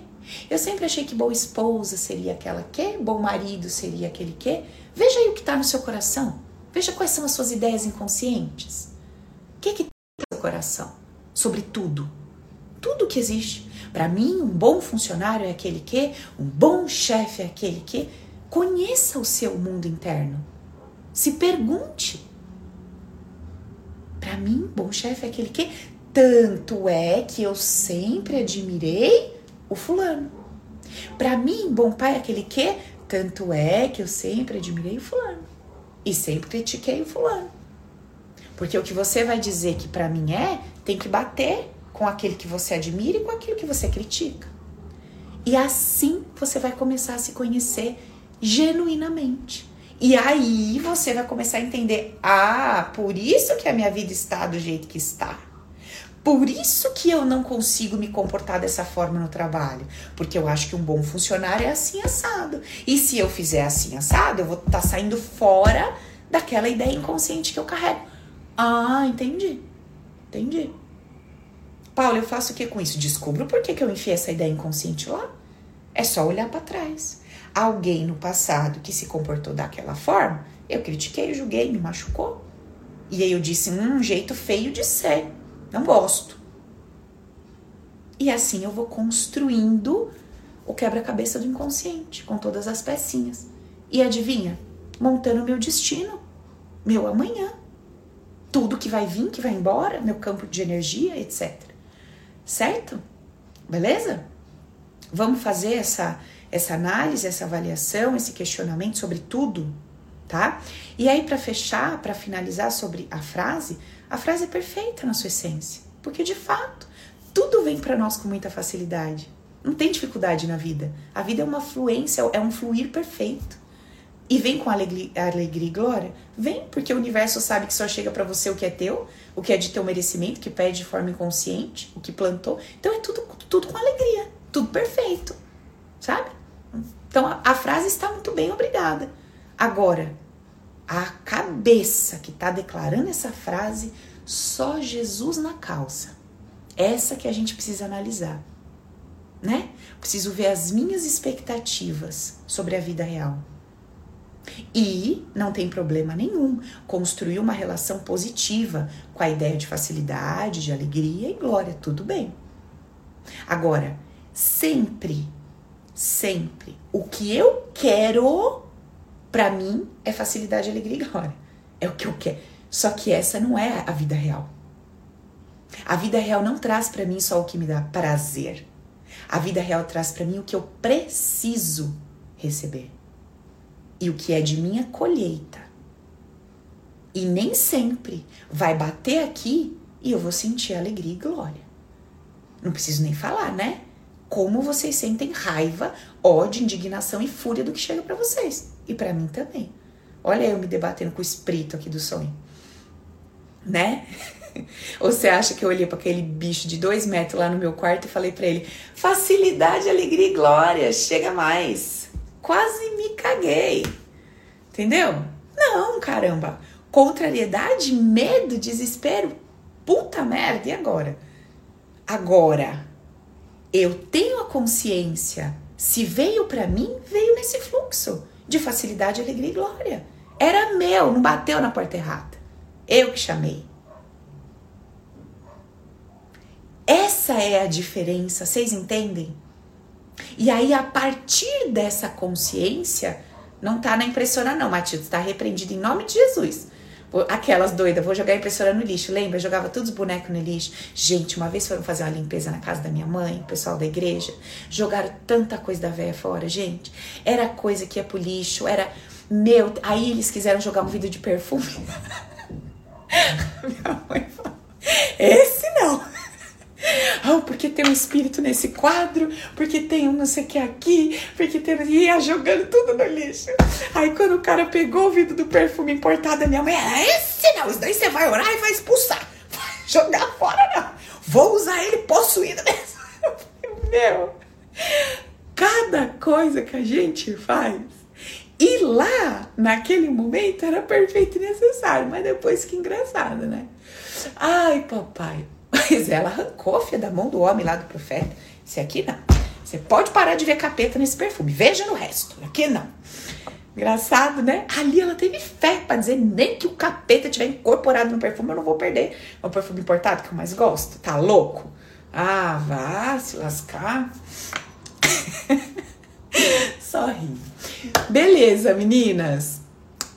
Eu sempre achei que boa esposa seria aquela que? Bom marido seria aquele que? Veja aí o que está no seu coração. Veja quais são as suas ideias inconscientes. O que que tem no seu coração sobre tudo? Tudo que existe. Para mim, um bom funcionário é aquele que, um bom chefe é aquele que. Conheça o seu mundo interno. Se pergunte. Para mim, bom chefe é aquele que Tanto é que eu sempre admirei o fulano. Para mim, bom pai é aquele que, tanto é que eu sempre admirei o fulano e sempre critiquei o fulano. Porque o que você vai dizer que para mim é, tem que bater com aquele que você admira e com aquilo que você critica. E assim você vai começar a se conhecer genuinamente. E aí você vai começar a entender: ah, por isso que a minha vida está do jeito que está. Por isso que eu não consigo me comportar dessa forma no trabalho. Porque eu acho que um bom funcionário é assim assado. E se eu fizer assim assado, eu vou estar tá saindo fora daquela ideia inconsciente que eu carrego. Ah, entendi. Entendi. Paulo, eu faço o que com isso? Descubro por que, que eu enfiei essa ideia inconsciente lá. É só olhar para trás. Alguém no passado que se comportou daquela forma, eu critiquei, julguei, me machucou. E aí eu disse, hum, um jeito feio de ser. Não gosto. E assim eu vou construindo o quebra-cabeça do inconsciente, com todas as pecinhas. E adivinha? Montando meu destino, meu amanhã. Tudo que vai vir, que vai embora, meu campo de energia, etc. Certo? Beleza? Vamos fazer essa, essa análise, essa avaliação, esse questionamento sobre tudo, tá? E aí, para fechar, para finalizar sobre a frase, a frase é perfeita na sua essência, porque de fato, tudo vem para nós com muita facilidade. Não tem dificuldade na vida. A vida é uma fluência, é um fluir perfeito. E vem com alegria, alegria e glória? Vem, porque o universo sabe que só chega para você o que é teu, o que é de teu merecimento, que pede de forma inconsciente, o que plantou. Então é tudo, tudo com alegria, tudo perfeito, sabe? Então a, a frase está muito bem, obrigada. Agora, a cabeça que está declarando essa frase, só Jesus na calça. Essa que a gente precisa analisar, né? Preciso ver as minhas expectativas sobre a vida real. E não tem problema nenhum construir uma relação positiva com a ideia de facilidade, de alegria e glória, tudo bem. Agora, sempre, sempre, o que eu quero para mim é facilidade, alegria e glória. É o que eu quero. Só que essa não é a vida real. A vida real não traz para mim só o que me dá prazer. A vida real traz para mim o que eu preciso receber. E o que é de minha colheita. E nem sempre vai bater aqui e eu vou sentir alegria e glória. Não preciso nem falar, né? Como vocês sentem raiva, ódio, indignação e fúria do que chega para vocês e para mim também. Olha eu me debatendo com o espírito aqui do sonho, né? Ou você acha que eu olhei para aquele bicho de dois metros lá no meu quarto e falei para ele: facilidade, alegria e glória, chega mais. Quase me caguei. Entendeu? Não, caramba. Contrariedade, medo, desespero. Puta merda, e agora? Agora, eu tenho a consciência. Se veio para mim, veio nesse fluxo de facilidade, alegria e glória. Era meu, não bateu na porta errada. Eu que chamei. Essa é a diferença, vocês entendem? E aí, a partir dessa consciência, não tá na impressora, não, Matilde, está repreendido em nome de Jesus. Aquelas doidas, vou jogar a impressora no lixo. Lembra? Eu jogava todos os bonecos no lixo. Gente, uma vez foram fazer uma limpeza na casa da minha mãe, o pessoal da igreja. Jogaram tanta coisa da véia fora, gente. Era coisa que ia pro lixo, era. Meu, aí eles quiseram jogar um vidro de perfume. minha mãe falou: Esse não. Oh, porque tem um espírito nesse quadro, porque tem um não sei o que aqui, porque tem. E ia jogando tudo no lixo. Aí quando o cara pegou o vidro do perfume importado da minha mãe, era esse não, isso daí você vai orar e vai expulsar. Vai jogar fora, não. Vou usar ele possuído mesmo. Meu, cada coisa que a gente faz. E lá, naquele momento, era perfeito e necessário, mas depois que engraçado, né? Ai, papai, mas ela arrancou filha da mão do homem lá do profeta. Esse aqui não. Você pode parar de ver capeta nesse perfume. Veja no resto. Aqui não. Engraçado, né? Ali ela teve fé para dizer nem que o capeta tiver incorporado no perfume, eu não vou perder. É o perfume importado que eu mais gosto. Tá louco? Ah, vá se lascar. Só. Beleza, meninas.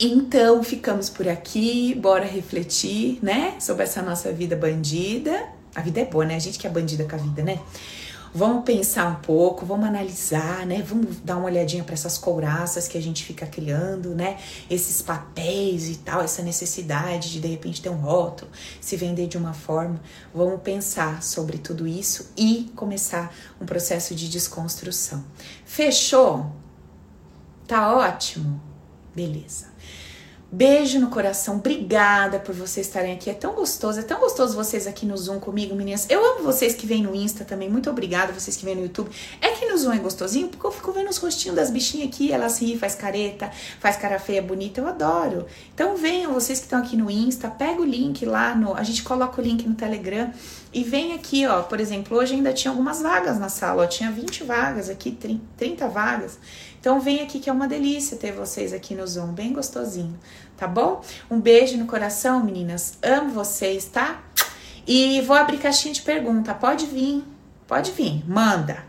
Então ficamos por aqui, bora refletir, né, sobre essa nossa vida bandida, A vida é boa, né? A gente que é bandida com a vida, né? Vamos pensar um pouco, vamos analisar, né? Vamos dar uma olhadinha para essas couraças que a gente fica criando, né? Esses papéis e tal, essa necessidade de de repente ter um rótulo, se vender de uma forma. Vamos pensar sobre tudo isso e começar um processo de desconstrução. Fechou? Tá ótimo? Beleza. Beijo no coração, obrigada por vocês estarem aqui. É tão gostoso, é tão gostoso vocês aqui no Zoom comigo, meninas. Eu amo vocês que vêm no Insta também. Muito obrigada vocês que vêm no YouTube. É que no Zoom é gostosinho porque eu fico vendo os rostinhos das bichinhas aqui, elas ri, faz careta, faz cara feia, bonita. Eu adoro. Então venham vocês que estão aqui no Insta, pega o link lá no, a gente coloca o link no Telegram e vem aqui, ó, por exemplo, hoje ainda tinha algumas vagas na sala, ó, tinha 20 vagas aqui, 30 vagas. Então vem aqui que é uma delícia ter vocês aqui no Zoom, bem gostosinho, tá bom? Um beijo no coração, meninas. Amo vocês, tá? E vou abrir caixinha de pergunta. Pode vir, pode vir, manda.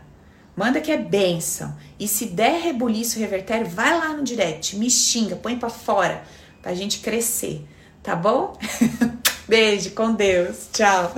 Manda que é benção. E se der rebuliço revertério, vai lá no direct, me xinga, põe para fora, pra gente crescer, tá bom? Beijo, com Deus. Tchau.